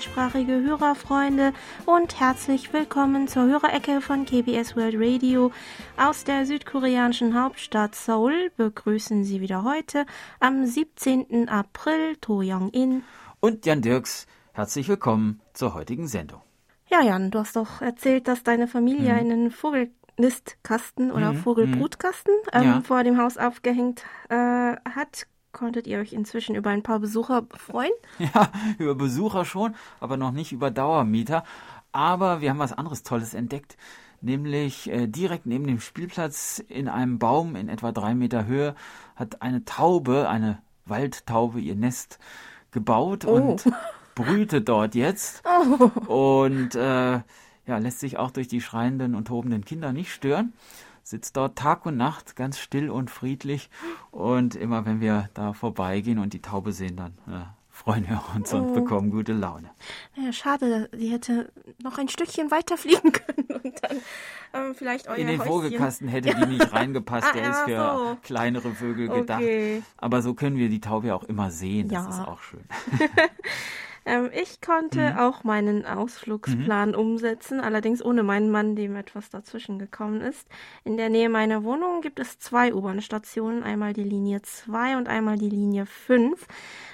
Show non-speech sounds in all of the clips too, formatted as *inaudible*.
deutschsprachige Hörerfreunde und herzlich willkommen zur Hörerecke von KBS World Radio. Aus der südkoreanischen Hauptstadt Seoul begrüßen Sie wieder heute am 17. April To Young-in und Jan Dirks. Herzlich willkommen zur heutigen Sendung. Ja, Jan, du hast doch erzählt, dass deine Familie mhm. einen Vogelnistkasten oder mhm. Vogelbrutkasten ähm, ja. vor dem Haus aufgehängt äh, hat. Konntet ihr euch inzwischen über ein paar Besucher freuen? *laughs* Ja, über Besucher schon, aber noch nicht über Dauermieter. Aber wir haben was anderes Tolles entdeckt, nämlich äh, direkt neben dem Spielplatz in einem Baum in etwa drei Meter Höhe hat eine Taube, eine Waldtaube, ihr Nest gebaut oh. und *laughs* brütet dort jetzt. Oh. Und äh, ja, lässt sich auch durch die schreienden und tobenden Kinder nicht stören sitzt dort Tag und Nacht ganz still und friedlich. Und immer wenn wir da vorbeigehen und die Taube sehen, dann äh, freuen wir uns oh. und bekommen gute Laune. Ja, schade, sie hätte noch ein Stückchen weiter fliegen können und dann ähm, vielleicht euer In den Häuschen. Vogelkasten hätte die nicht reingepasst, ah, der ist für so. kleinere Vögel gedacht. Okay. Aber so können wir die Taube auch immer sehen, das ja. ist auch schön. *laughs* Ähm, ich konnte mhm. auch meinen Ausflugsplan mhm. umsetzen, allerdings ohne meinen Mann, dem etwas dazwischen gekommen ist. In der Nähe meiner Wohnung gibt es zwei U-Bahn-Stationen, einmal die Linie 2 und einmal die Linie 5.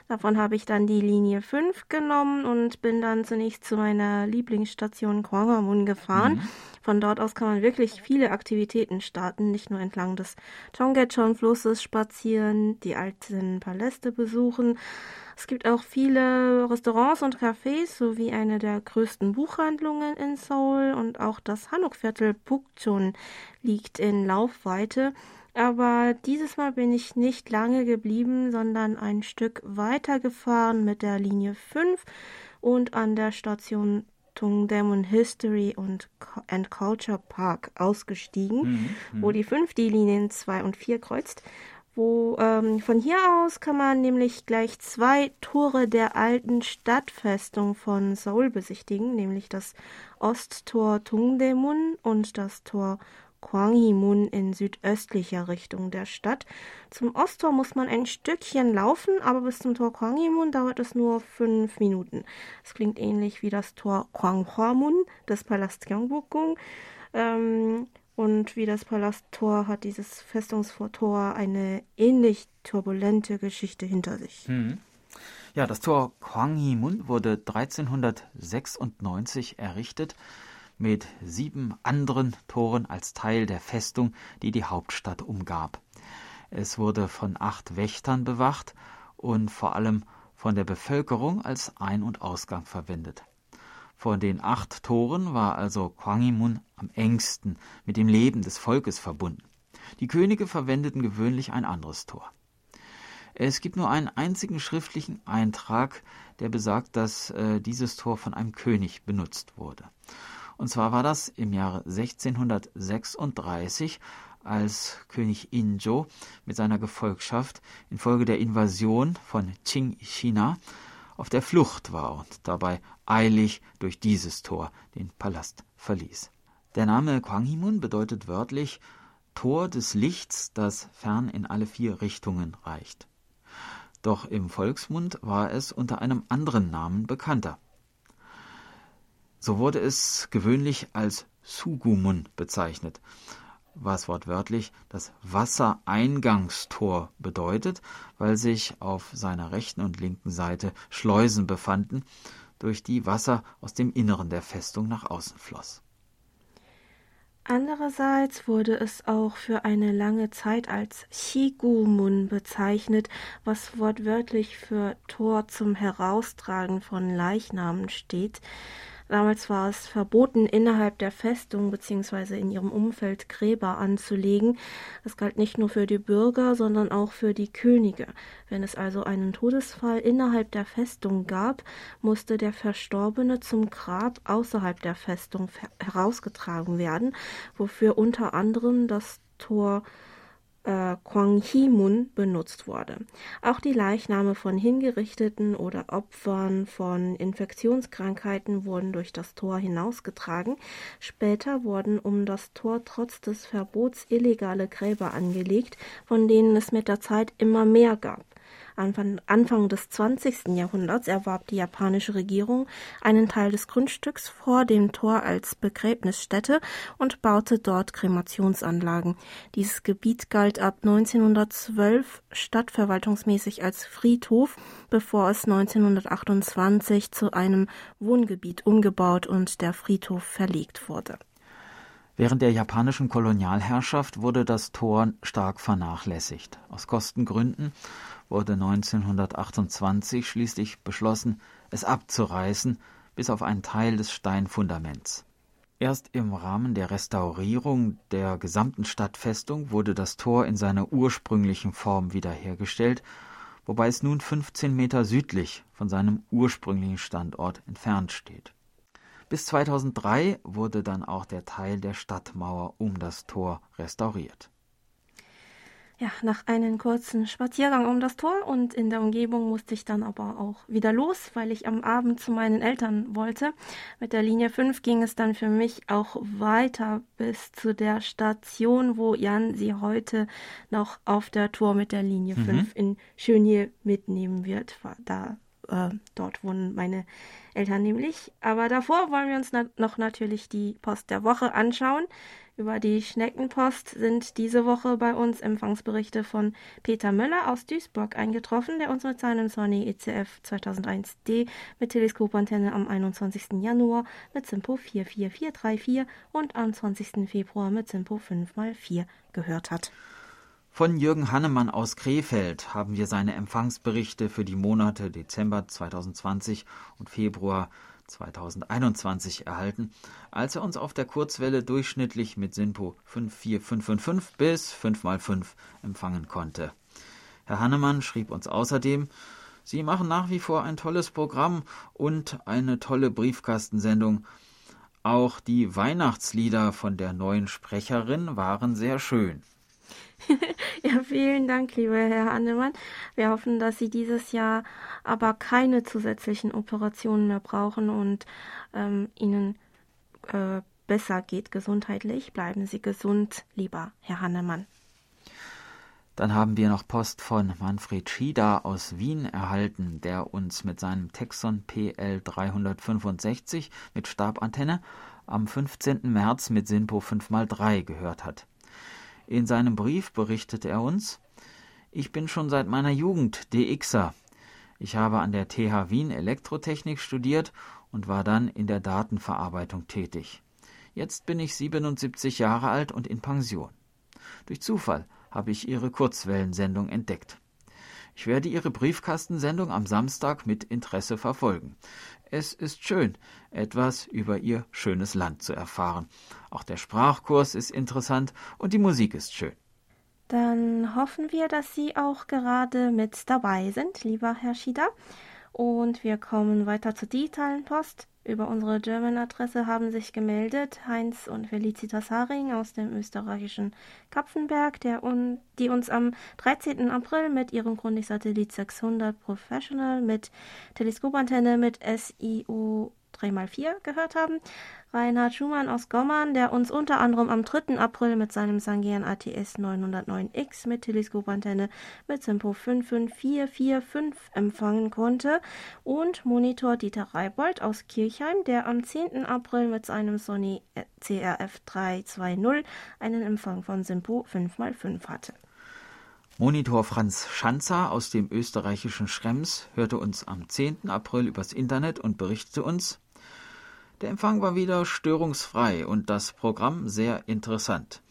Davon habe ich dann die Linie 5 genommen und bin dann zunächst zu meiner Lieblingsstation Gwanghwamun gefahren. Mhm. Von dort aus kann man wirklich viele Aktivitäten starten, nicht nur entlang des Chongechon-Flusses spazieren, die alten Paläste besuchen, es gibt auch viele Restaurants und Cafés sowie eine der größten Buchhandlungen in Seoul und auch das Hanok-Viertel Pukchon liegt in Laufweite. Aber dieses Mal bin ich nicht lange geblieben, sondern ein Stück weiter gefahren mit der Linie 5 und an der Station Tungdaemun History und and Culture Park ausgestiegen, mhm, wo mhm. die 5 die Linien 2 und 4 kreuzt wo ähm, von hier aus kann man nämlich gleich zwei Tore der alten Stadtfestung von Seoul besichtigen, nämlich das Osttor Tungdaemun und das Tor Gwanghimun in südöstlicher Richtung der Stadt. Zum Osttor muss man ein Stückchen laufen, aber bis zum Tor Gwanghimun dauert es nur fünf Minuten. Es klingt ähnlich wie das Tor Gwanghwamun des Palast Gyeongbokgung. Ähm, und wie das Palasttor hat dieses Festungstor eine ähnlich turbulente Geschichte hinter sich. Hm. Ja, das Tor Kwanghimun wurde 1396 errichtet mit sieben anderen Toren als Teil der Festung, die die Hauptstadt umgab. Es wurde von acht Wächtern bewacht und vor allem von der Bevölkerung als Ein- und Ausgang verwendet. Von den acht Toren war also Kwanghimun am engsten mit dem Leben des Volkes verbunden. Die Könige verwendeten gewöhnlich ein anderes Tor. Es gibt nur einen einzigen schriftlichen Eintrag, der besagt, dass äh, dieses Tor von einem König benutzt wurde. Und zwar war das im Jahre 1636, als König Injo mit seiner Gefolgschaft infolge der Invasion von Qing China auf der Flucht war und dabei eilig durch dieses Tor den Palast verließ. Der Name Kwanghimun bedeutet wörtlich Tor des Lichts, das fern in alle vier Richtungen reicht. Doch im Volksmund war es unter einem anderen Namen bekannter. So wurde es gewöhnlich als Sugumun bezeichnet, was wortwörtlich das Wassereingangstor bedeutet, weil sich auf seiner rechten und linken Seite Schleusen befanden, durch die Wasser aus dem Inneren der Festung nach außen floss. Andererseits wurde es auch für eine lange Zeit als Chigumun bezeichnet, was wortwörtlich für Tor zum Heraustragen von Leichnamen steht. Damals war es verboten, innerhalb der Festung bzw. in ihrem Umfeld Gräber anzulegen. Das galt nicht nur für die Bürger, sondern auch für die Könige. Wenn es also einen Todesfall innerhalb der Festung gab, musste der Verstorbene zum Grab außerhalb der Festung herausgetragen werden, wofür unter anderem das Tor äh, Kwanghimun benutzt wurde. Auch die Leichname von Hingerichteten oder Opfern von Infektionskrankheiten wurden durch das Tor hinausgetragen. Später wurden um das Tor trotz des Verbots illegale Gräber angelegt, von denen es mit der Zeit immer mehr gab. Anfang des 20. Jahrhunderts erwarb die japanische Regierung einen Teil des Grundstücks vor dem Tor als Begräbnisstätte und baute dort Kremationsanlagen. Dieses Gebiet galt ab 1912 stadtverwaltungsmäßig als Friedhof, bevor es 1928 zu einem Wohngebiet umgebaut und der Friedhof verlegt wurde. Während der japanischen Kolonialherrschaft wurde das Tor stark vernachlässigt. Aus Kostengründen wurde 1928 schließlich beschlossen, es abzureißen, bis auf einen Teil des Steinfundaments. Erst im Rahmen der Restaurierung der gesamten Stadtfestung wurde das Tor in seiner ursprünglichen Form wiederhergestellt, wobei es nun 15 Meter südlich von seinem ursprünglichen Standort entfernt steht. Bis 2003 wurde dann auch der Teil der Stadtmauer um das Tor restauriert. Ja, nach einem kurzen Spaziergang um das Tor und in der Umgebung musste ich dann aber auch wieder los, weil ich am Abend zu meinen Eltern wollte. Mit der Linie 5 ging es dann für mich auch weiter bis zu der Station, wo Jan sie heute noch auf der Tour mit der Linie 5 mhm. in Schönje mitnehmen wird. Da äh, dort wohnen meine Eltern nämlich. Aber davor wollen wir uns na noch natürlich die Post der Woche anschauen. Über die Schneckenpost sind diese Woche bei uns Empfangsberichte von Peter Möller aus Duisburg eingetroffen, der uns mit seinem Sony ECF 2001D mit Teleskopantenne am 21. Januar mit Simpo 44434 und am 20. Februar mit Simpo 5x4 gehört hat. Von Jürgen Hannemann aus Krefeld haben wir seine Empfangsberichte für die Monate Dezember 2020 und Februar 2021 erhalten, als er uns auf der Kurzwelle durchschnittlich mit SINPO 54555 bis 5x5 empfangen konnte. Herr Hannemann schrieb uns außerdem, Sie machen nach wie vor ein tolles Programm und eine tolle Briefkastensendung. Auch die Weihnachtslieder von der neuen Sprecherin waren sehr schön. *laughs* ja, vielen Dank, lieber Herr Hannemann. Wir hoffen, dass Sie dieses Jahr aber keine zusätzlichen Operationen mehr brauchen und ähm, Ihnen äh, besser geht gesundheitlich. Bleiben Sie gesund, lieber Herr Hannemann. Dann haben wir noch Post von Manfred Schieder aus Wien erhalten, der uns mit seinem Texon PL 365 mit Stabantenne am 15. März mit SINPO 5x3 gehört hat. In seinem Brief berichtet er uns, ich bin schon seit meiner Jugend DXer. Ich habe an der TH Wien Elektrotechnik studiert und war dann in der Datenverarbeitung tätig. Jetzt bin ich 77 Jahre alt und in Pension. Durch Zufall habe ich Ihre Kurzwellensendung entdeckt. Ich werde Ihre Briefkastensendung am Samstag mit Interesse verfolgen. Es ist schön, etwas über Ihr schönes Land zu erfahren. Auch der Sprachkurs ist interessant und die Musik ist schön. Dann hoffen wir, dass Sie auch gerade mit dabei sind, lieber Herr Schieder. Und wir kommen weiter zur digitalen Post. Über unsere German-Adresse haben sich gemeldet Heinz und Felicitas Haring aus dem österreichischen Kapfenberg, der un die uns am 13. April mit ihrem Grundig-Satellit 600 Professional mit Teleskopantenne mit SIO 3x4 gehört haben. Reinhard Schumann aus Gommern, der uns unter anderem am 3. April mit seinem Sangean ATS 909X mit Teleskopantenne mit Simpo 55445 empfangen konnte. Und Monitor Dieter Reibold aus Kirchheim, der am 10. April mit seinem Sony CRF 320 einen Empfang von Simpo 5x5 hatte. Monitor Franz Schanzer aus dem österreichischen Schrems hörte uns am 10. April übers Internet und berichtete uns, der Empfang war wieder störungsfrei und das Programm sehr interessant.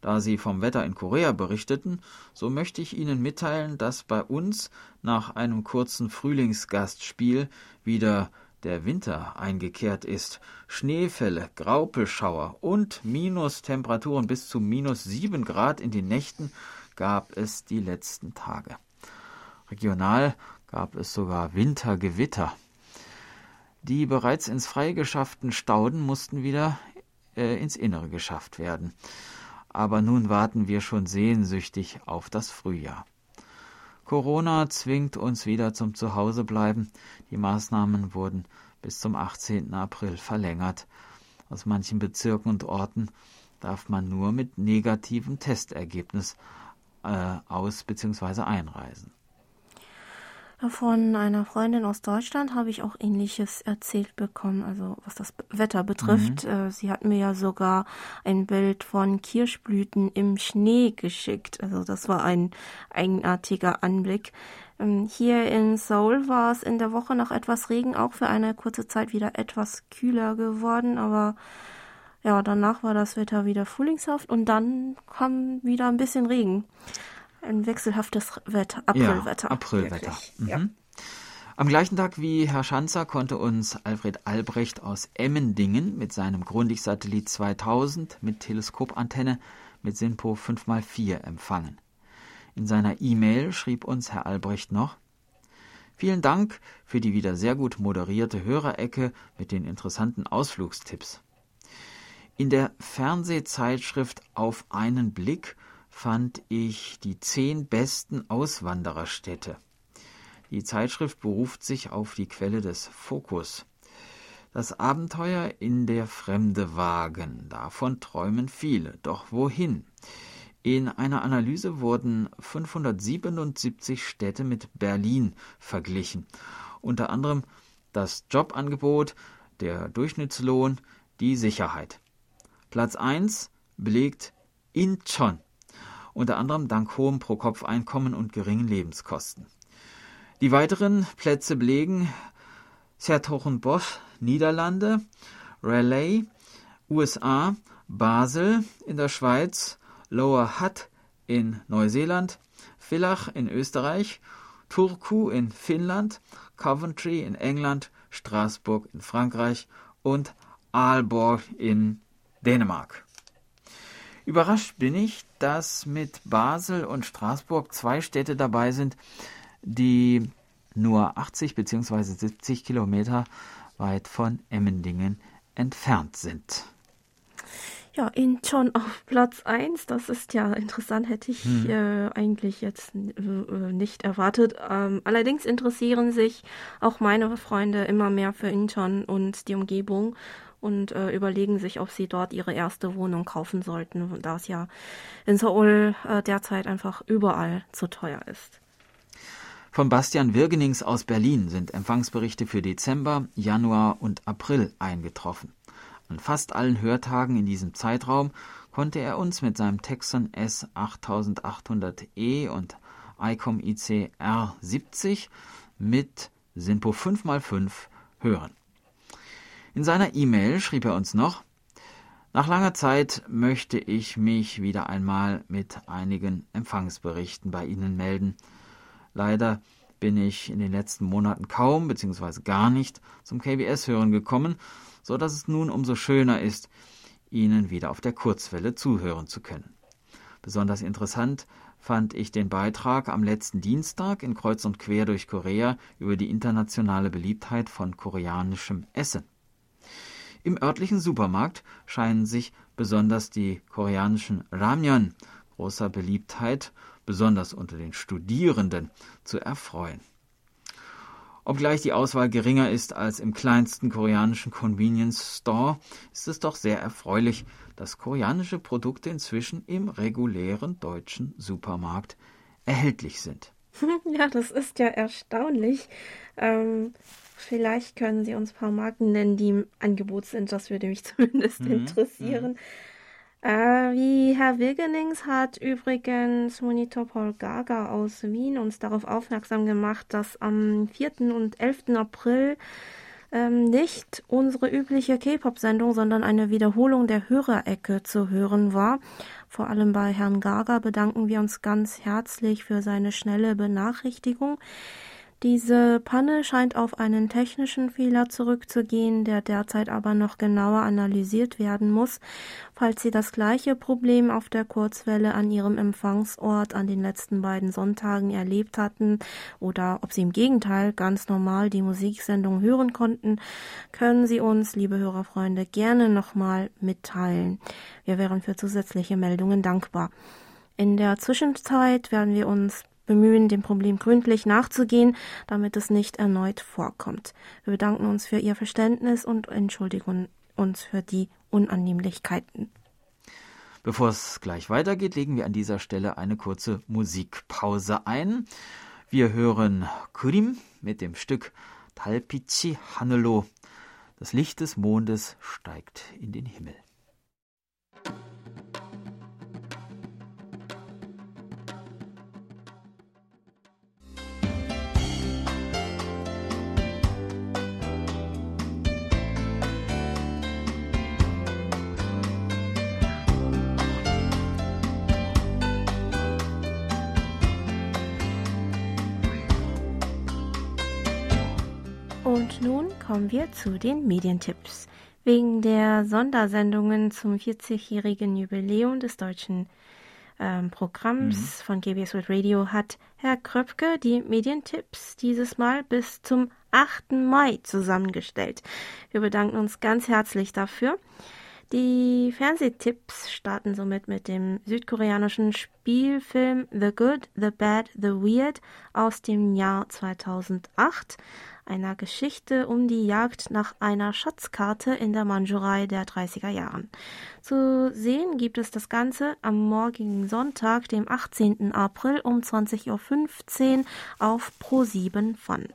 Da Sie vom Wetter in Korea berichteten, so möchte ich Ihnen mitteilen, dass bei uns nach einem kurzen Frühlingsgastspiel wieder der Winter eingekehrt ist. Schneefälle, Graupelschauer und Minustemperaturen bis zu minus sieben Grad in den Nächten gab es die letzten Tage. Regional gab es sogar Wintergewitter. Die bereits ins Freie geschafften Stauden mussten wieder äh, ins Innere geschafft werden. Aber nun warten wir schon sehnsüchtig auf das Frühjahr. Corona zwingt uns wieder zum Zuhausebleiben. Die Maßnahmen wurden bis zum 18. April verlängert. Aus manchen Bezirken und Orten darf man nur mit negativem Testergebnis äh, aus bzw. einreisen. Von einer Freundin aus Deutschland habe ich auch ähnliches erzählt bekommen, also was das Wetter betrifft. Mhm. Äh, sie hat mir ja sogar ein Bild von Kirschblüten im Schnee geschickt. Also das war ein eigenartiger Anblick. Ähm, hier in Seoul war es in der Woche nach etwas Regen auch für eine kurze Zeit wieder etwas kühler geworden, aber ja, danach war das Wetter wieder frühlingshaft und dann kam wieder ein bisschen Regen ein wechselhaftes Wetter, Aprilwetter. Ja, Aprilwetter. Mhm. Ja. Am gleichen Tag wie Herr Schanzer konnte uns Alfred Albrecht aus Emmendingen mit seinem Grundig-Satellit 2000 mit Teleskopantenne mit SINPO 5x4 empfangen. In seiner E-Mail schrieb uns Herr Albrecht noch, Vielen Dank für die wieder sehr gut moderierte Hörerecke mit den interessanten Ausflugstipps. In der Fernsehzeitschrift Auf einen Blick fand ich die zehn besten Auswandererstädte. Die Zeitschrift beruft sich auf die Quelle des Fokus. Das Abenteuer in der Fremde wagen, davon träumen viele. Doch wohin? In einer Analyse wurden 577 Städte mit Berlin verglichen. Unter anderem das Jobangebot, der Durchschnittslohn, die Sicherheit. Platz 1 belegt Incheon unter anderem dank hohem Pro-Kopf-Einkommen und geringen Lebenskosten. Die weiteren Plätze belegen Sertogenbosch, Niederlande, Raleigh, USA, Basel in der Schweiz, Lower Hutt in Neuseeland, Villach in Österreich, Turku in Finnland, Coventry in England, Straßburg in Frankreich und Aalborg in Dänemark. Überrascht bin ich, dass mit Basel und Straßburg zwei Städte dabei sind, die nur 80 bzw. 70 Kilometer weit von Emmendingen entfernt sind. Ja, Incheon auf Platz 1, das ist ja interessant, hätte ich hm. äh, eigentlich jetzt äh, nicht erwartet. Ähm, allerdings interessieren sich auch meine Freunde immer mehr für Incheon und die Umgebung und äh, überlegen sich, ob sie dort ihre erste Wohnung kaufen sollten, da es ja in Seoul äh, derzeit einfach überall zu teuer ist. Von Bastian Wirgenings aus Berlin sind Empfangsberichte für Dezember, Januar und April eingetroffen. An fast allen Hörtagen in diesem Zeitraum konnte er uns mit seinem Texon S8800E und ICOM IC R70 mit SINPO 5x5 hören. In seiner E-Mail schrieb er uns noch, nach langer Zeit möchte ich mich wieder einmal mit einigen Empfangsberichten bei Ihnen melden. Leider bin ich in den letzten Monaten kaum bzw. gar nicht zum KBS-Hören gekommen, so dass es nun umso schöner ist, Ihnen wieder auf der Kurzwelle zuhören zu können. Besonders interessant fand ich den Beitrag am letzten Dienstag in Kreuz und Quer durch Korea über die internationale Beliebtheit von koreanischem Essen. Im örtlichen Supermarkt scheinen sich besonders die koreanischen Ramyeon großer Beliebtheit, besonders unter den Studierenden, zu erfreuen. Obgleich die Auswahl geringer ist als im kleinsten koreanischen Convenience Store, ist es doch sehr erfreulich, dass koreanische Produkte inzwischen im regulären deutschen Supermarkt erhältlich sind. *laughs* Ja, das ist ja erstaunlich. Ähm, Vielleicht können Sie uns ein paar Marken nennen, die im Angebot sind. Das würde mich *laughs* zumindest mhm. interessieren. Mhm. Äh, wie Herr Wilgenings hat übrigens Monitor Paul Gaga aus Wien uns darauf aufmerksam gemacht, dass am 4. und 11. April ähm, nicht unsere übliche K-Pop-Sendung, sondern eine Wiederholung der Hörerecke zu hören war. Vor allem bei Herrn Gaga bedanken wir uns ganz herzlich für seine schnelle Benachrichtigung. Diese Panne scheint auf einen technischen Fehler zurückzugehen, der derzeit aber noch genauer analysiert werden muss. Falls Sie das gleiche Problem auf der Kurzwelle an Ihrem Empfangsort an den letzten beiden Sonntagen erlebt hatten oder ob Sie im Gegenteil ganz normal die Musiksendung hören konnten, können Sie uns, liebe Hörerfreunde, gerne nochmal mitteilen. Wir wären für zusätzliche Meldungen dankbar. In der Zwischenzeit werden wir uns bemühen, dem Problem gründlich nachzugehen, damit es nicht erneut vorkommt. Wir bedanken uns für Ihr Verständnis und entschuldigen uns für die Unannehmlichkeiten. Bevor es gleich weitergeht, legen wir an dieser Stelle eine kurze Musikpause ein. Wir hören Kurim mit dem Stück Talpici Hanelo. Das Licht des Mondes steigt in den Himmel. Kommen wir zu den Medientipps. Wegen der Sondersendungen zum 40-jährigen Jubiläum des deutschen ähm, Programms mhm. von GBS World Radio hat Herr Kröpke die Medientipps dieses Mal bis zum 8. Mai zusammengestellt. Wir bedanken uns ganz herzlich dafür. Die Fernsehtipps starten somit mit dem südkoreanischen Spielfilm The Good, The Bad, The Weird aus dem Jahr 2008 einer Geschichte um die Jagd nach einer Schatzkarte in der Mandschurei der 30er Jahren. Zu sehen gibt es das Ganze am morgigen Sonntag, dem 18. April um 20.15 Uhr auf Pro7 Fun.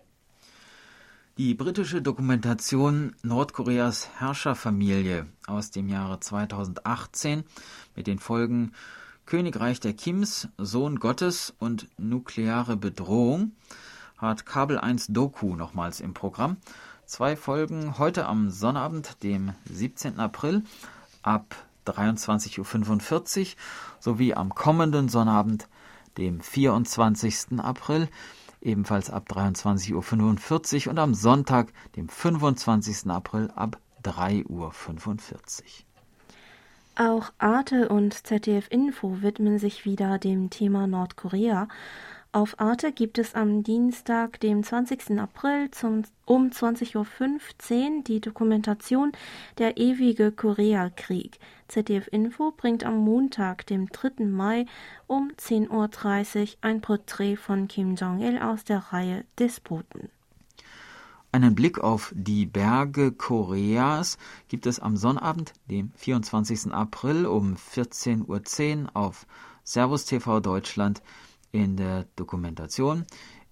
Die britische Dokumentation Nordkoreas Herrscherfamilie aus dem Jahre 2018 mit den Folgen Königreich der Kims, Sohn Gottes und nukleare Bedrohung hat Kabel 1 Doku nochmals im Programm. Zwei Folgen heute am Sonnabend, dem 17. April ab 23.45 Uhr sowie am kommenden Sonnabend, dem 24. April, ebenfalls ab 23.45 Uhr und am Sonntag, dem 25. April ab 3.45 Uhr. Auch Arte und ZDF Info widmen sich wieder dem Thema Nordkorea. Auf Arte gibt es am Dienstag, dem 20. April zum, um 20.15 Uhr die Dokumentation Der ewige Koreakrieg. ZDF Info bringt am Montag, dem 3. Mai um 10.30 Uhr ein Porträt von Kim Jong-il aus der Reihe Despoten. Einen Blick auf die Berge Koreas gibt es am Sonnabend, dem 24. April um 14.10 Uhr auf Servus TV Deutschland in der Dokumentation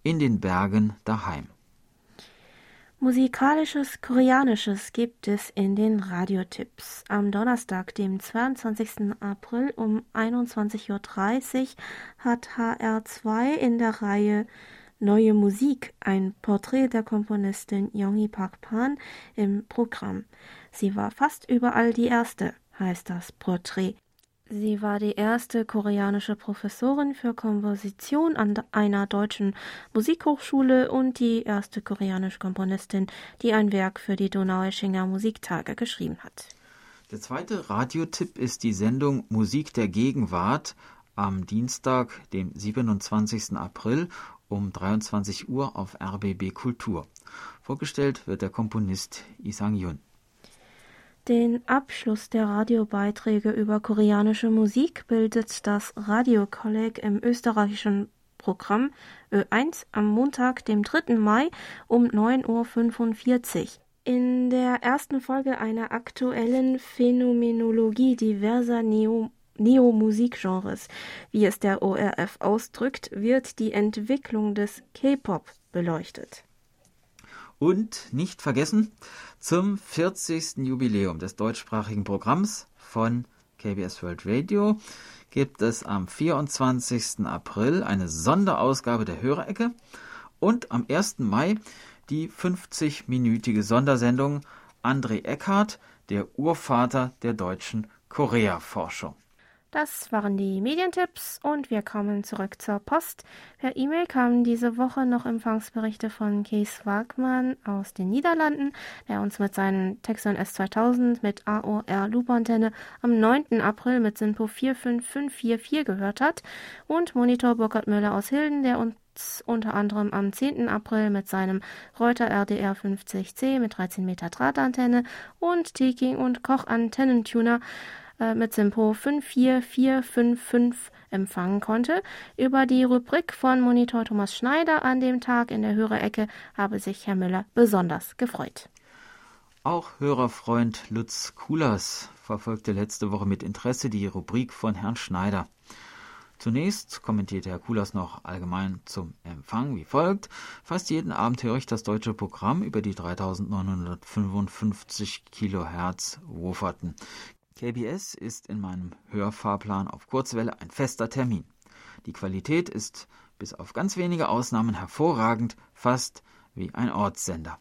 In den Bergen daheim. Musikalisches Koreanisches gibt es in den Radiotipps. Am Donnerstag, dem 22. April um 21.30 Uhr hat HR2 in der Reihe Neue Musik ein Porträt der Komponistin Yongi Park Pan im Programm. Sie war fast überall die erste, heißt das Porträt. Sie war die erste koreanische Professorin für Komposition an einer deutschen Musikhochschule und die erste koreanische Komponistin, die ein Werk für die Donaueschinger Musiktage geschrieben hat. Der zweite Radiotipp ist die Sendung Musik der Gegenwart am Dienstag, dem 27. April um 23 Uhr auf RBB Kultur. Vorgestellt wird der Komponist Isang Yun. Den Abschluss der Radiobeiträge über koreanische Musik bildet das Radiokolleg im österreichischen Programm Ö1 am Montag, dem 3. Mai um 9.45 Uhr. In der ersten Folge einer aktuellen Phänomenologie diverser Neo Neo-Musikgenres, wie es der ORF ausdrückt, wird die Entwicklung des K-Pop beleuchtet. Und nicht vergessen, zum 40. Jubiläum des deutschsprachigen Programms von KBS World Radio gibt es am 24. April eine Sonderausgabe der Hörerecke und am 1. Mai die 50-minütige Sondersendung André Eckhardt, der Urvater der deutschen Korea-Forschung. Das waren die Medientipps und wir kommen zurück zur Post. Per E-Mail kamen diese Woche noch Empfangsberichte von Kees Wagmann aus den Niederlanden, der uns mit seinem Texon S2000 mit AOR Loop-Antenne am 9. April mit Sinpo 45544 gehört hat und Monitor Burkhard Müller aus Hilden, der uns unter anderem am 10. April mit seinem Reuter RDR 50C mit 13 Meter Drahtantenne und Teking und Koch Antennentuner äh, mit Simpo 54455 empfangen konnte. Über die Rubrik von Monitor Thomas Schneider an dem Tag in der Hörerecke habe sich Herr Müller besonders gefreut. Auch Hörerfreund Lutz Kulas verfolgte letzte Woche mit Interesse die Rubrik von Herrn Schneider. Zunächst kommentierte Herr Kulas noch allgemein zum Empfang wie folgt. Fast jeden Abend höre ich das deutsche Programm über die 3955 Kilohertz Woferten. KBS ist in meinem Hörfahrplan auf Kurzwelle ein fester Termin. Die Qualität ist bis auf ganz wenige Ausnahmen hervorragend, fast wie ein Ortssender.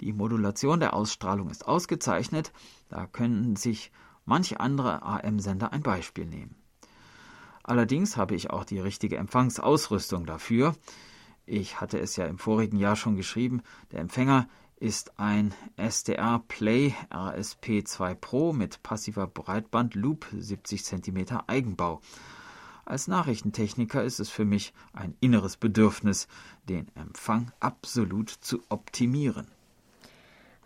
Die Modulation der Ausstrahlung ist ausgezeichnet, da können sich manche andere AM-Sender ein Beispiel nehmen. Allerdings habe ich auch die richtige Empfangsausrüstung dafür. Ich hatte es ja im vorigen Jahr schon geschrieben, der Empfänger ist ein SDR Play RSP2 Pro mit passiver Breitband Loop 70 cm Eigenbau. Als Nachrichtentechniker ist es für mich ein inneres Bedürfnis, den Empfang absolut zu optimieren.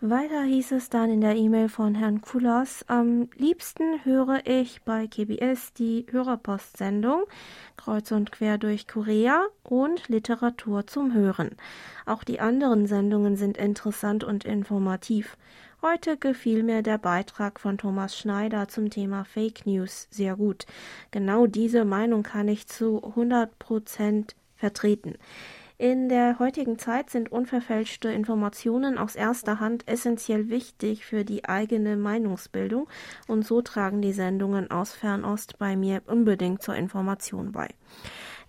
Weiter hieß es dann in der E-Mail von Herrn Kulas, am liebsten höre ich bei KBS die Hörerpostsendung Kreuz und quer durch Korea und Literatur zum Hören. Auch die anderen Sendungen sind interessant und informativ. Heute gefiel mir der Beitrag von Thomas Schneider zum Thema Fake News sehr gut. Genau diese Meinung kann ich zu 100 Prozent vertreten. In der heutigen Zeit sind unverfälschte Informationen aus erster Hand essentiell wichtig für die eigene Meinungsbildung und so tragen die Sendungen aus Fernost bei mir unbedingt zur Information bei.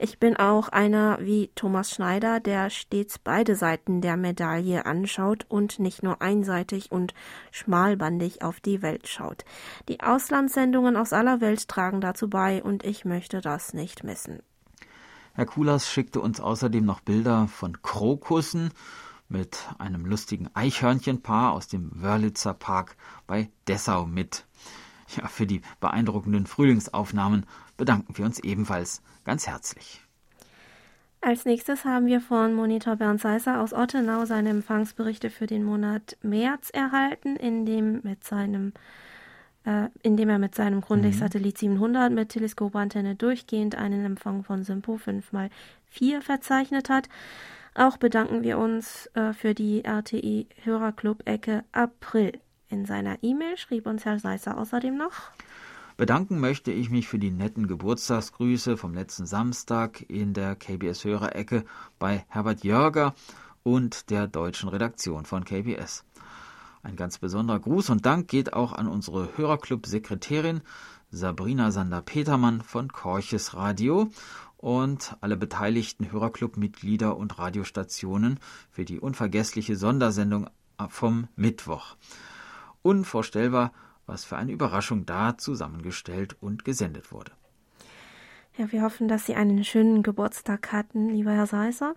Ich bin auch einer wie Thomas Schneider, der stets beide Seiten der Medaille anschaut und nicht nur einseitig und schmalbandig auf die Welt schaut. Die Auslandssendungen aus aller Welt tragen dazu bei und ich möchte das nicht missen. Herr Kulas schickte uns außerdem noch Bilder von Krokussen mit einem lustigen Eichhörnchenpaar aus dem Wörlitzer Park bei Dessau mit. Ja, für die beeindruckenden Frühlingsaufnahmen bedanken wir uns ebenfalls ganz herzlich. Als nächstes haben wir von Monitor Bernd Seisser aus Ottenau seine Empfangsberichte für den Monat März erhalten, in dem mit seinem äh, indem er mit seinem Grundig-Satellit 700 mit Teleskopantenne durchgehend einen Empfang von Simpo 5x4 verzeichnet hat. Auch bedanken wir uns äh, für die RTI Hörerclub-Ecke April. In seiner E-Mail schrieb uns Herr Seisser außerdem noch. Bedanken möchte ich mich für die netten Geburtstagsgrüße vom letzten Samstag in der KBS Hörerecke bei Herbert Jörger und der deutschen Redaktion von KBS. Ein ganz besonderer Gruß und Dank geht auch an unsere Hörerclub-Sekretärin Sabrina Sander-Petermann von Korches Radio und alle beteiligten Hörerclub-Mitglieder und Radiostationen für die unvergessliche Sondersendung vom Mittwoch. Unvorstellbar, was für eine Überraschung da zusammengestellt und gesendet wurde. Ja, wir hoffen, dass Sie einen schönen Geburtstag hatten, lieber Herr Seisser.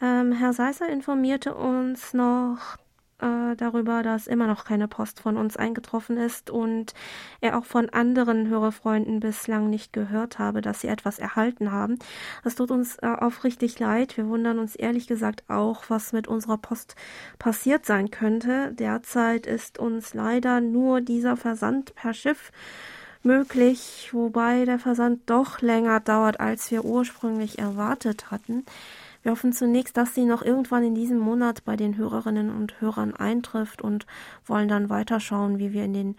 Ähm, Herr Seisser informierte uns noch äh, darüber, dass immer noch keine Post von uns eingetroffen ist und er auch von anderen Hörerfreunden bislang nicht gehört habe, dass sie etwas erhalten haben. Das tut uns äh, aufrichtig leid. Wir wundern uns ehrlich gesagt auch, was mit unserer Post passiert sein könnte. Derzeit ist uns leider nur dieser Versand per Schiff möglich, wobei der Versand doch länger dauert, als wir ursprünglich erwartet hatten. Wir hoffen zunächst, dass sie noch irgendwann in diesem Monat bei den Hörerinnen und Hörern eintrifft und wollen dann weiterschauen, wie wir in den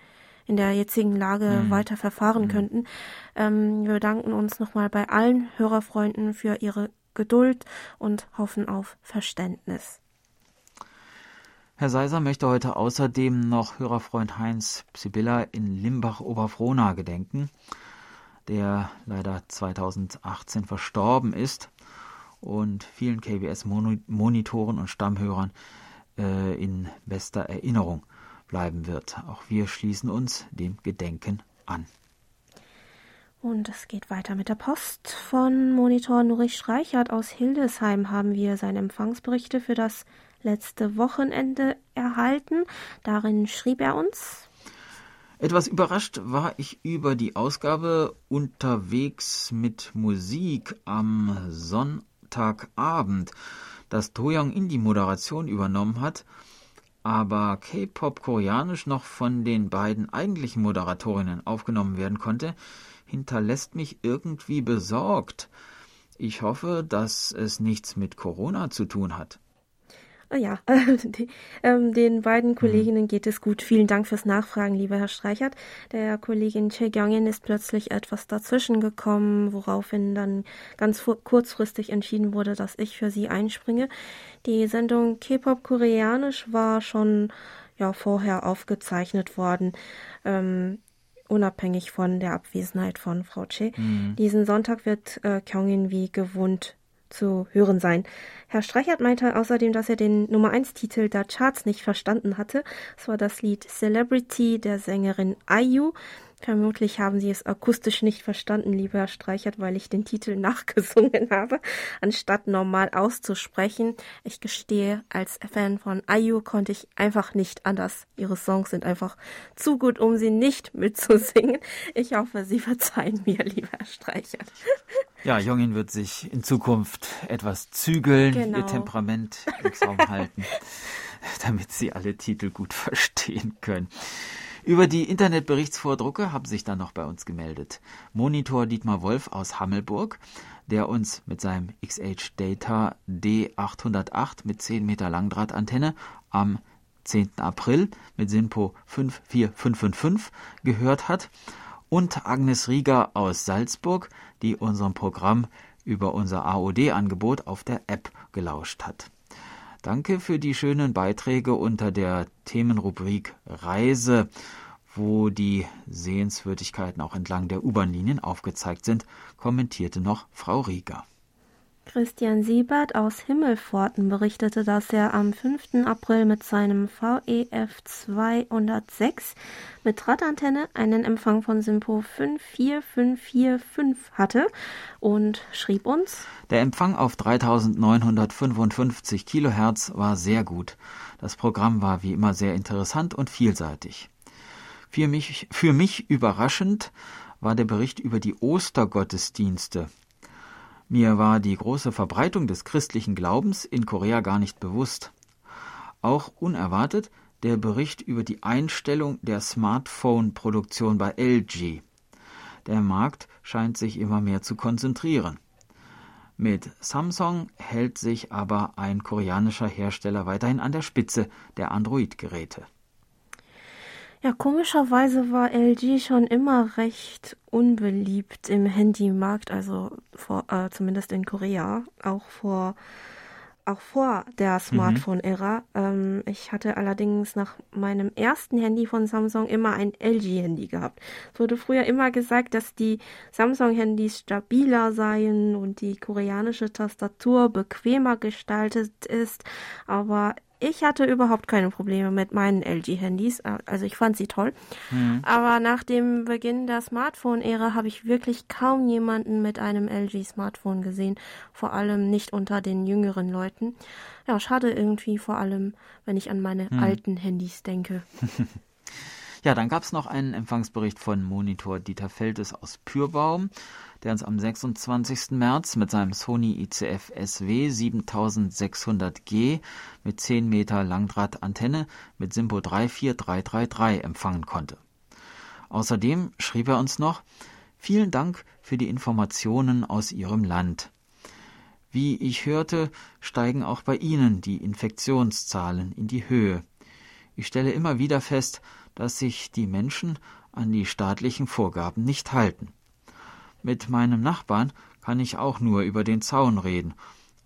in der jetzigen Lage mhm. weiter verfahren mhm. könnten. Ähm, wir bedanken uns nochmal bei allen Hörerfreunden für ihre Geduld und hoffen auf Verständnis. Herr Seiser möchte heute außerdem noch Hörerfreund Heinz Sibylla in Limbach-Oberfrohna gedenken, der leider 2018 verstorben ist und vielen KBS-Monitoren und Stammhörern äh, in bester Erinnerung bleiben wird. Auch wir schließen uns dem Gedenken an. Und es geht weiter mit der Post. Von Monitor Nurich Streichert aus Hildesheim haben wir seine Empfangsberichte für das letzte Wochenende erhalten. Darin schrieb er uns. Etwas überrascht war ich über die Ausgabe unterwegs mit Musik am Sonntag Sonntagabend, dass Toyoung In die Moderation übernommen hat, aber K-Pop koreanisch noch von den beiden eigentlichen Moderatorinnen aufgenommen werden konnte, hinterlässt mich irgendwie besorgt. Ich hoffe, dass es nichts mit Corona zu tun hat. Ah ja, *laughs* ähm, den beiden mhm. Kolleginnen geht es gut. Vielen Dank fürs Nachfragen, lieber Herr Streichert. Der Kollegin Che Gyongin ist plötzlich etwas dazwischen gekommen, woraufhin dann ganz kurzfristig entschieden wurde, dass ich für sie einspringe. Die Sendung K-Pop Koreanisch war schon ja vorher aufgezeichnet worden. Ähm, unabhängig von der Abwesenheit von Frau Che. Mhm. Diesen Sonntag wird äh, Kyungin wie gewohnt zu hören sein. Herr Streichert meinte außerdem, dass er den Nummer 1 Titel der Charts nicht verstanden hatte. Es war das Lied Celebrity der Sängerin IU. Vermutlich haben Sie es akustisch nicht verstanden, lieber Herr Streichert, weil ich den Titel *laughs* nachgesungen habe, anstatt normal auszusprechen. Ich gestehe, als Fan von IU konnte ich einfach nicht anders. Ihre Songs sind einfach zu gut, um sie nicht mitzusingen. Ich hoffe, Sie verzeihen mir, lieber Herr Streichert. Ja, Jongin wird sich in Zukunft etwas zügeln, genau. ihr Temperament im Zaum halten, *laughs* damit Sie alle Titel gut verstehen können. Über die Internetberichtsvordrucke haben sich dann noch bei uns gemeldet. Monitor Dietmar Wolf aus Hammelburg, der uns mit seinem XH Data D808 mit 10 Meter Langdrahtantenne am 10. April mit SINPO 54555 gehört hat und Agnes Rieger aus Salzburg, die unserem Programm über unser AOD-Angebot auf der App gelauscht hat. Danke für die schönen Beiträge unter der Themenrubrik Reise, wo die Sehenswürdigkeiten auch entlang der U-Bahn-Linien aufgezeigt sind, kommentierte noch Frau Rieger. Christian Siebert aus Himmelpforten berichtete, dass er am 5. April mit seinem VEF 206 mit Drahtantenne einen Empfang von Simpo 54545 hatte und schrieb uns: Der Empfang auf 3955 Kilohertz war sehr gut. Das Programm war wie immer sehr interessant und vielseitig. Für mich, für mich überraschend war der Bericht über die Ostergottesdienste. Mir war die große Verbreitung des christlichen Glaubens in Korea gar nicht bewusst. Auch unerwartet der Bericht über die Einstellung der Smartphone-Produktion bei LG. Der Markt scheint sich immer mehr zu konzentrieren. Mit Samsung hält sich aber ein koreanischer Hersteller weiterhin an der Spitze der Android-Geräte. Ja, komischerweise war LG schon immer recht unbeliebt im Handymarkt, also vor, äh, zumindest in Korea, auch vor auch vor der mhm. Smartphone-Ära. Ähm, ich hatte allerdings nach meinem ersten Handy von Samsung immer ein LG-Handy gehabt. Es wurde früher immer gesagt, dass die Samsung-Handys stabiler seien und die koreanische Tastatur bequemer gestaltet ist, aber ich hatte überhaupt keine Probleme mit meinen LG-Handys. Äh, also ich fand sie toll. Mhm. Aber nach dem Beginn der Smartphone-Ära habe ich wirklich kaum jemanden mit einem LG-Smartphone gesehen. Vor allem nicht unter den jüngeren Leuten. Ja, schade irgendwie, vor allem, wenn ich an meine mhm. alten Handys denke. *laughs* Ja, dann gab es noch einen Empfangsbericht von Monitor Dieter Feldes aus Pürbaum, der uns am 26. März mit seinem Sony ICF SW 7600G mit 10 Meter Langdrahtantenne mit Simpo 34333 empfangen konnte. Außerdem schrieb er uns noch, Vielen Dank für die Informationen aus Ihrem Land. Wie ich hörte, steigen auch bei Ihnen die Infektionszahlen in die Höhe. Ich stelle immer wieder fest, dass sich die Menschen an die staatlichen Vorgaben nicht halten. Mit meinem Nachbarn kann ich auch nur über den Zaun reden,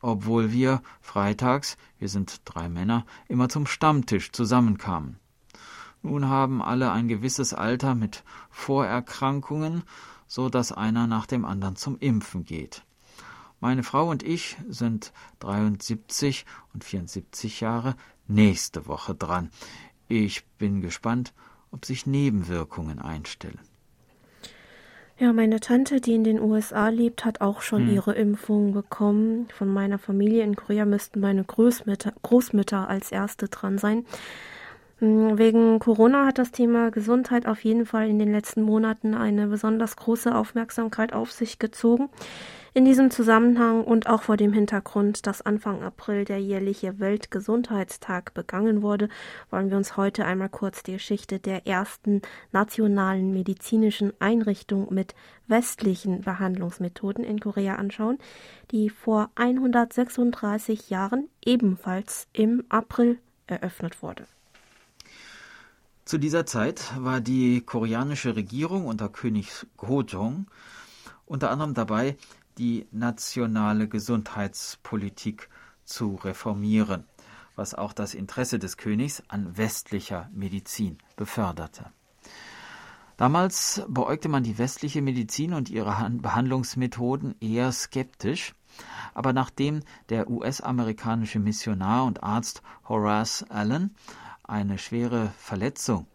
obwohl wir freitags, wir sind drei Männer, immer zum Stammtisch zusammenkamen. Nun haben alle ein gewisses Alter mit Vorerkrankungen, so dass einer nach dem anderen zum Impfen geht. Meine Frau und ich sind 73 und 74 Jahre nächste Woche dran. Ich bin gespannt, ob sich Nebenwirkungen einstellen. Ja, meine Tante, die in den USA lebt, hat auch schon hm. ihre Impfung bekommen. Von meiner Familie in Korea müssten meine Großmütter, Großmütter als erste dran sein. Hm, wegen Corona hat das Thema Gesundheit auf jeden Fall in den letzten Monaten eine besonders große Aufmerksamkeit auf sich gezogen. In diesem Zusammenhang und auch vor dem Hintergrund, dass Anfang April der jährliche Weltgesundheitstag begangen wurde, wollen wir uns heute einmal kurz die Geschichte der ersten nationalen medizinischen Einrichtung mit westlichen Behandlungsmethoden in Korea anschauen, die vor 136 Jahren ebenfalls im April eröffnet wurde. Zu dieser Zeit war die koreanische Regierung unter König Gojong unter anderem dabei, die nationale Gesundheitspolitik zu reformieren, was auch das Interesse des Königs an westlicher Medizin beförderte. Damals beäugte man die westliche Medizin und ihre Behandlungsmethoden eher skeptisch, aber nachdem der US-amerikanische Missionar und Arzt Horace Allen eine schwere Verletzung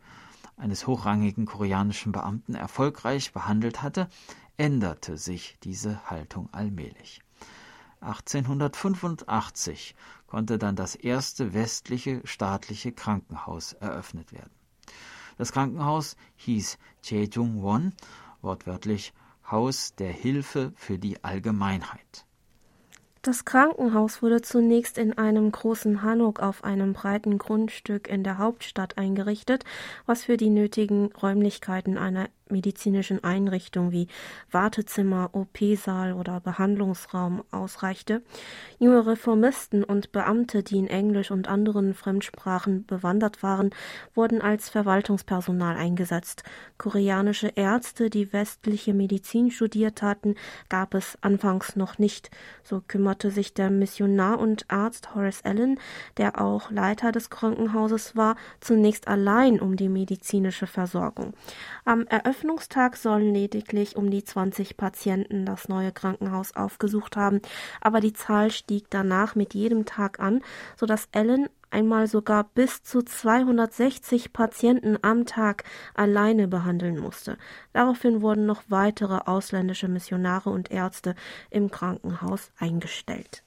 eines hochrangigen koreanischen Beamten erfolgreich behandelt hatte, änderte sich diese Haltung allmählich. 1885 konnte dann das erste westliche staatliche Krankenhaus eröffnet werden. Das Krankenhaus hieß Won, wortwörtlich Haus der Hilfe für die Allgemeinheit. Das Krankenhaus wurde zunächst in einem großen Hanok auf einem breiten Grundstück in der Hauptstadt eingerichtet, was für die nötigen Räumlichkeiten einer medizinischen Einrichtung wie Wartezimmer, OP-Saal oder Behandlungsraum ausreichte. Junge Reformisten und Beamte, die in Englisch und anderen Fremdsprachen bewandert waren, wurden als Verwaltungspersonal eingesetzt. Koreanische Ärzte, die westliche Medizin studiert hatten, gab es anfangs noch nicht. So kümmerte sich der Missionar und Arzt Horace Allen, der auch Leiter des Krankenhauses war, zunächst allein um die medizinische Versorgung. Am Eröffnungstag sollen lediglich um die 20 Patienten das neue Krankenhaus aufgesucht haben, aber die Zahl stieg danach mit jedem Tag an, so dass Ellen einmal sogar bis zu 260 Patienten am Tag alleine behandeln musste. Daraufhin wurden noch weitere ausländische Missionare und Ärzte im Krankenhaus eingestellt.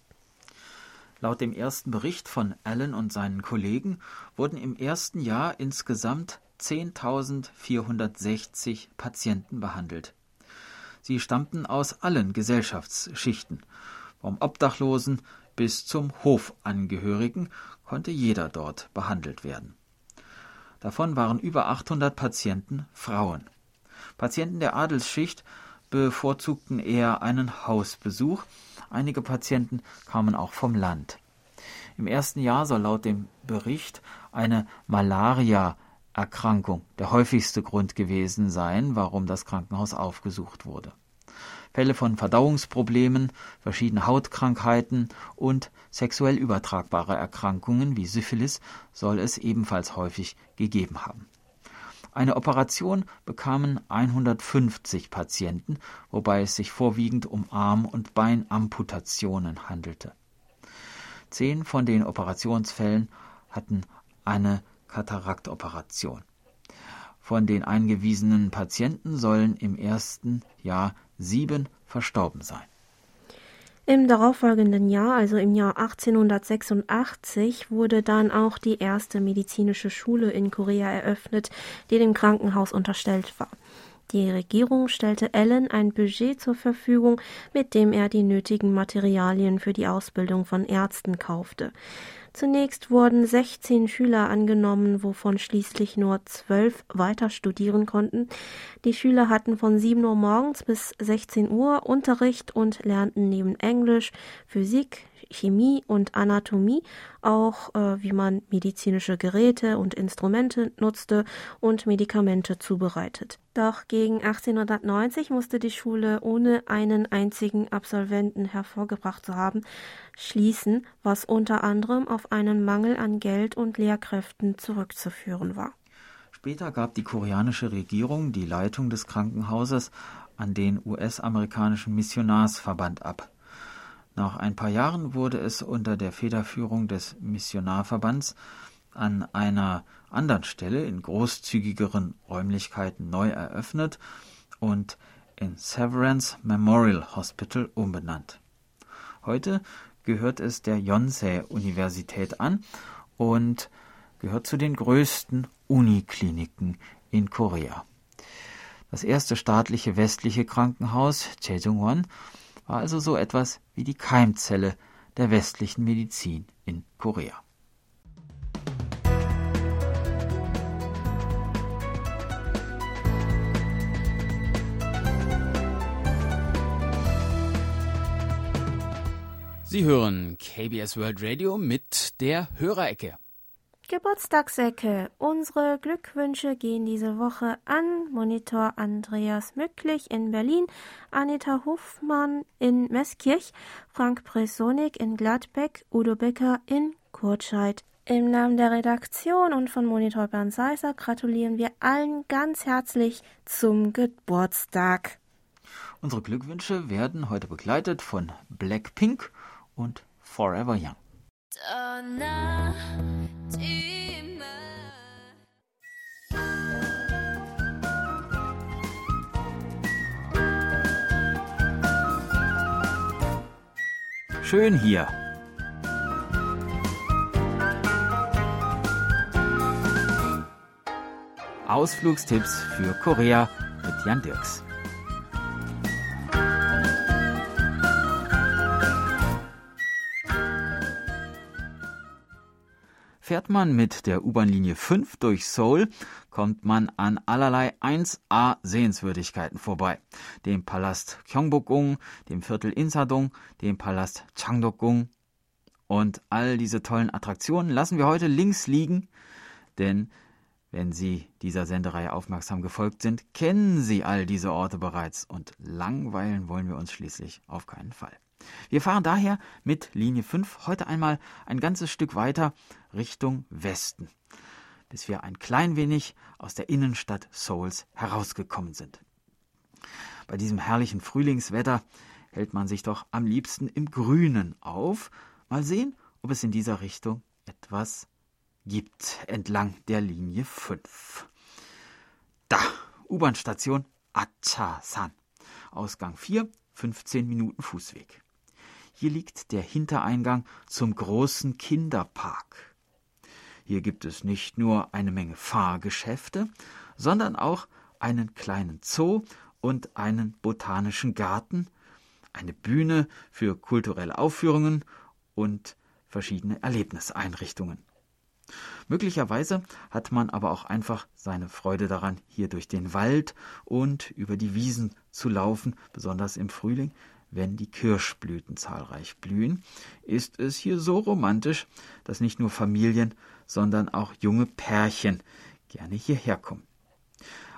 Laut dem ersten Bericht von Allen und seinen Kollegen wurden im ersten Jahr insgesamt 10.460 Patienten behandelt. Sie stammten aus allen Gesellschaftsschichten. Vom Obdachlosen bis zum Hofangehörigen konnte jeder dort behandelt werden. Davon waren über 800 Patienten Frauen. Patienten der Adelsschicht bevorzugten eher einen Hausbesuch, einige Patienten kamen auch vom Land. Im ersten Jahr soll laut dem Bericht eine Malaria Erkrankung der häufigste Grund gewesen sein, warum das Krankenhaus aufgesucht wurde. Fälle von Verdauungsproblemen, verschiedene Hautkrankheiten und sexuell übertragbare Erkrankungen wie Syphilis soll es ebenfalls häufig gegeben haben. Eine Operation bekamen 150 Patienten, wobei es sich vorwiegend um Arm- und Beinamputationen handelte. Zehn von den Operationsfällen hatten eine Kataraktoperation. Von den eingewiesenen Patienten sollen im ersten Jahr sieben verstorben sein. Im darauffolgenden Jahr, also im Jahr 1886, wurde dann auch die erste medizinische Schule in Korea eröffnet, die dem Krankenhaus unterstellt war. Die Regierung stellte Allen ein Budget zur Verfügung, mit dem er die nötigen Materialien für die Ausbildung von Ärzten kaufte. Zunächst wurden 16 Schüler angenommen, wovon schließlich nur zwölf weiter studieren konnten. Die Schüler hatten von 7 Uhr morgens bis 16 Uhr Unterricht und lernten neben Englisch, Physik, Chemie und Anatomie, auch äh, wie man medizinische Geräte und Instrumente nutzte und Medikamente zubereitet. Doch gegen 1890 musste die Schule ohne einen einzigen Absolventen hervorgebracht zu haben, schließen, was unter anderem auf einen Mangel an Geld und Lehrkräften zurückzuführen war. Später gab die koreanische Regierung die Leitung des Krankenhauses an den US-amerikanischen Missionarsverband ab. Nach ein paar Jahren wurde es unter der Federführung des Missionarverbands an einer anderen Stelle in großzügigeren Räumlichkeiten neu eröffnet und in Severance Memorial Hospital umbenannt. Heute gehört es der Yonsei-Universität an und gehört zu den größten Unikliniken in Korea. Das erste staatliche westliche Krankenhaus, Chejungwon, war also so etwas wie die Keimzelle der westlichen Medizin in Korea. Sie hören KBS World Radio mit der Hörerecke. Geburtstagsecke. Unsere Glückwünsche gehen diese Woche an Monitor Andreas Mücklich in Berlin, Anita Hofmann in Meßkirch, Frank Presonik in Gladbeck, Udo Becker in Kurtscheid. Im Namen der Redaktion und von Monitor Bernd Seiser gratulieren wir allen ganz herzlich zum Geburtstag. Unsere Glückwünsche werden heute begleitet von Blackpink und Forever Young. Schön hier. Ausflugstipps für Korea mit Jan Dirks. Fährt man mit der U-Bahn-Linie 5 durch Seoul, kommt man an allerlei 1A Sehenswürdigkeiten vorbei. Dem Palast Gyeongbokgung, dem Viertel Insadong, dem Palast Changdokgung. Und all diese tollen Attraktionen lassen wir heute links liegen, denn wenn Sie dieser Sendereihe aufmerksam gefolgt sind, kennen Sie all diese Orte bereits und langweilen wollen wir uns schließlich auf keinen Fall. Wir fahren daher mit Linie 5 heute einmal ein ganzes Stück weiter Richtung Westen, bis wir ein klein wenig aus der Innenstadt Souls herausgekommen sind. Bei diesem herrlichen Frühlingswetter hält man sich doch am liebsten im Grünen auf. Mal sehen, ob es in dieser Richtung etwas gibt entlang der Linie 5. Da, U-Bahn-Station Achasan. Ausgang 4, 15 Minuten Fußweg. Hier liegt der Hintereingang zum großen Kinderpark. Hier gibt es nicht nur eine Menge Fahrgeschäfte, sondern auch einen kleinen Zoo und einen botanischen Garten, eine Bühne für kulturelle Aufführungen und verschiedene Erlebniseinrichtungen. Möglicherweise hat man aber auch einfach seine Freude daran, hier durch den Wald und über die Wiesen zu laufen, besonders im Frühling, wenn die Kirschblüten zahlreich blühen, ist es hier so romantisch, dass nicht nur Familien, sondern auch junge Pärchen gerne hierher kommen.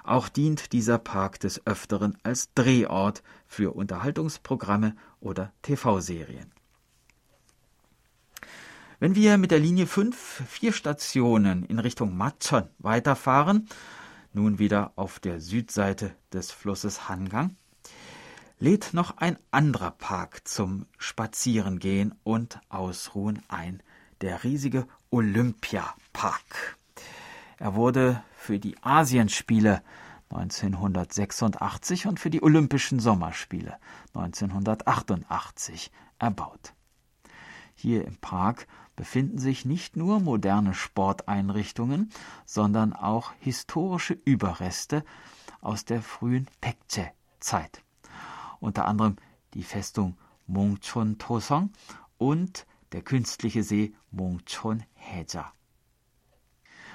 Auch dient dieser Park des Öfteren als Drehort für Unterhaltungsprogramme oder TV-Serien. Wenn wir mit der Linie 5 vier Stationen in Richtung Matschon weiterfahren, nun wieder auf der Südseite des Flusses Hangang, lädt noch ein anderer Park zum Spazierengehen und Ausruhen ein, der riesige Olympiapark. Er wurde für die Asienspiele 1986 und für die Olympischen Sommerspiele 1988 erbaut. Hier im Park befinden sich nicht nur moderne Sporteinrichtungen, sondern auch historische Überreste aus der frühen Pekche-Zeit unter anderem die Festung Mongchon Tosong und der künstliche See Mongchon Heja.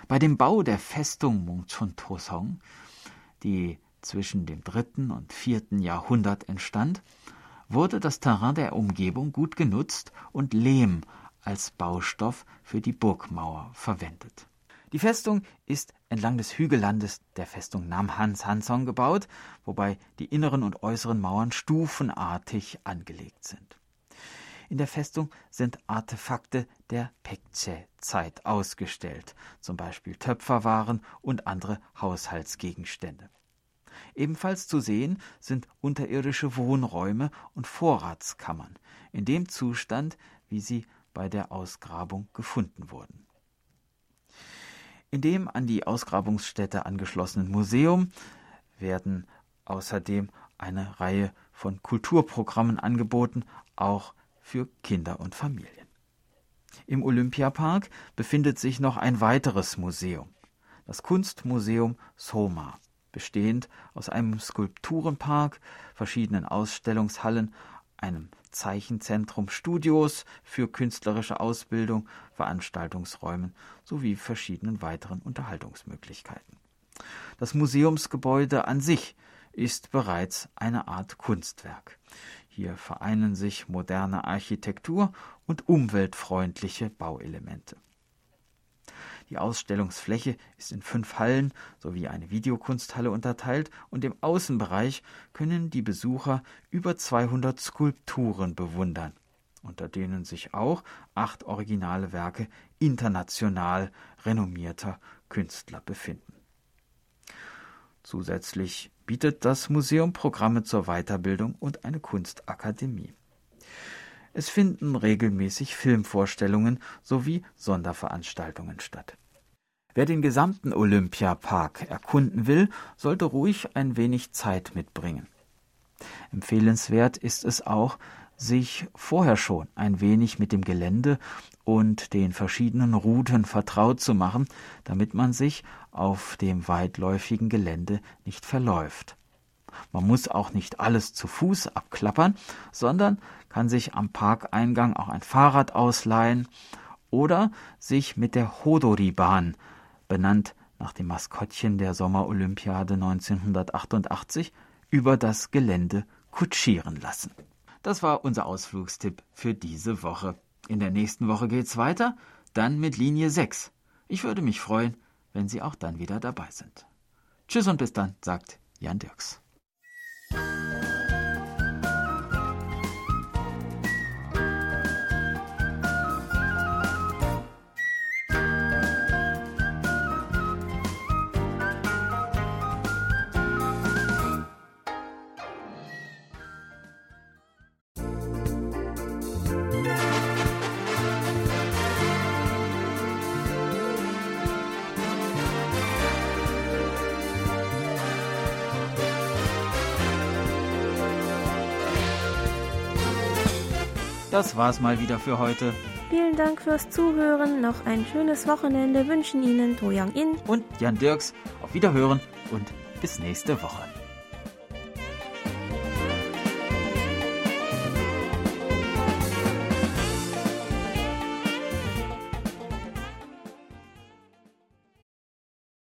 Bei dem Bau der Festung Mongchon Tosong, die zwischen dem dritten und vierten Jahrhundert entstand, wurde das Terrain der Umgebung gut genutzt und Lehm als Baustoff für die Burgmauer verwendet. Die Festung ist entlang des Hügellandes der Festung Namhan Sansong gebaut, wobei die inneren und äußeren Mauern stufenartig angelegt sind. In der Festung sind Artefakte der Pekche-Zeit ausgestellt, zum Beispiel Töpferwaren und andere Haushaltsgegenstände. Ebenfalls zu sehen sind unterirdische Wohnräume und Vorratskammern, in dem Zustand, wie sie bei der Ausgrabung gefunden wurden. In dem an die Ausgrabungsstätte angeschlossenen Museum werden außerdem eine Reihe von Kulturprogrammen angeboten, auch für Kinder und Familien. Im Olympiapark befindet sich noch ein weiteres Museum, das Kunstmuseum Soma, bestehend aus einem Skulpturenpark, verschiedenen Ausstellungshallen, einem Zeichenzentrum Studios für künstlerische Ausbildung, Veranstaltungsräumen sowie verschiedenen weiteren Unterhaltungsmöglichkeiten. Das Museumsgebäude an sich ist bereits eine Art Kunstwerk. Hier vereinen sich moderne Architektur und umweltfreundliche Bauelemente. Die Ausstellungsfläche ist in fünf Hallen sowie eine Videokunsthalle unterteilt und im Außenbereich können die Besucher über 200 Skulpturen bewundern, unter denen sich auch acht originale Werke international renommierter Künstler befinden. Zusätzlich bietet das Museum Programme zur Weiterbildung und eine Kunstakademie. Es finden regelmäßig Filmvorstellungen sowie Sonderveranstaltungen statt. Wer den gesamten Olympiapark erkunden will, sollte ruhig ein wenig Zeit mitbringen. Empfehlenswert ist es auch, sich vorher schon ein wenig mit dem Gelände und den verschiedenen Routen vertraut zu machen, damit man sich auf dem weitläufigen Gelände nicht verläuft. Man muss auch nicht alles zu Fuß abklappern, sondern kann sich am Parkeingang auch ein Fahrrad ausleihen oder sich mit der Hodori-Bahn benannt nach dem Maskottchen der Sommerolympiade 1988, über das Gelände kutschieren lassen. Das war unser Ausflugstipp für diese Woche. In der nächsten Woche geht's weiter, dann mit Linie 6. Ich würde mich freuen, wenn Sie auch dann wieder dabei sind. Tschüss und bis dann, sagt Jan Dirks. Thank you. Das war's mal wieder für heute. Vielen Dank fürs Zuhören. Noch ein schönes Wochenende wünschen Ihnen To Young In und Jan Dirks. Auf Wiederhören und bis nächste Woche.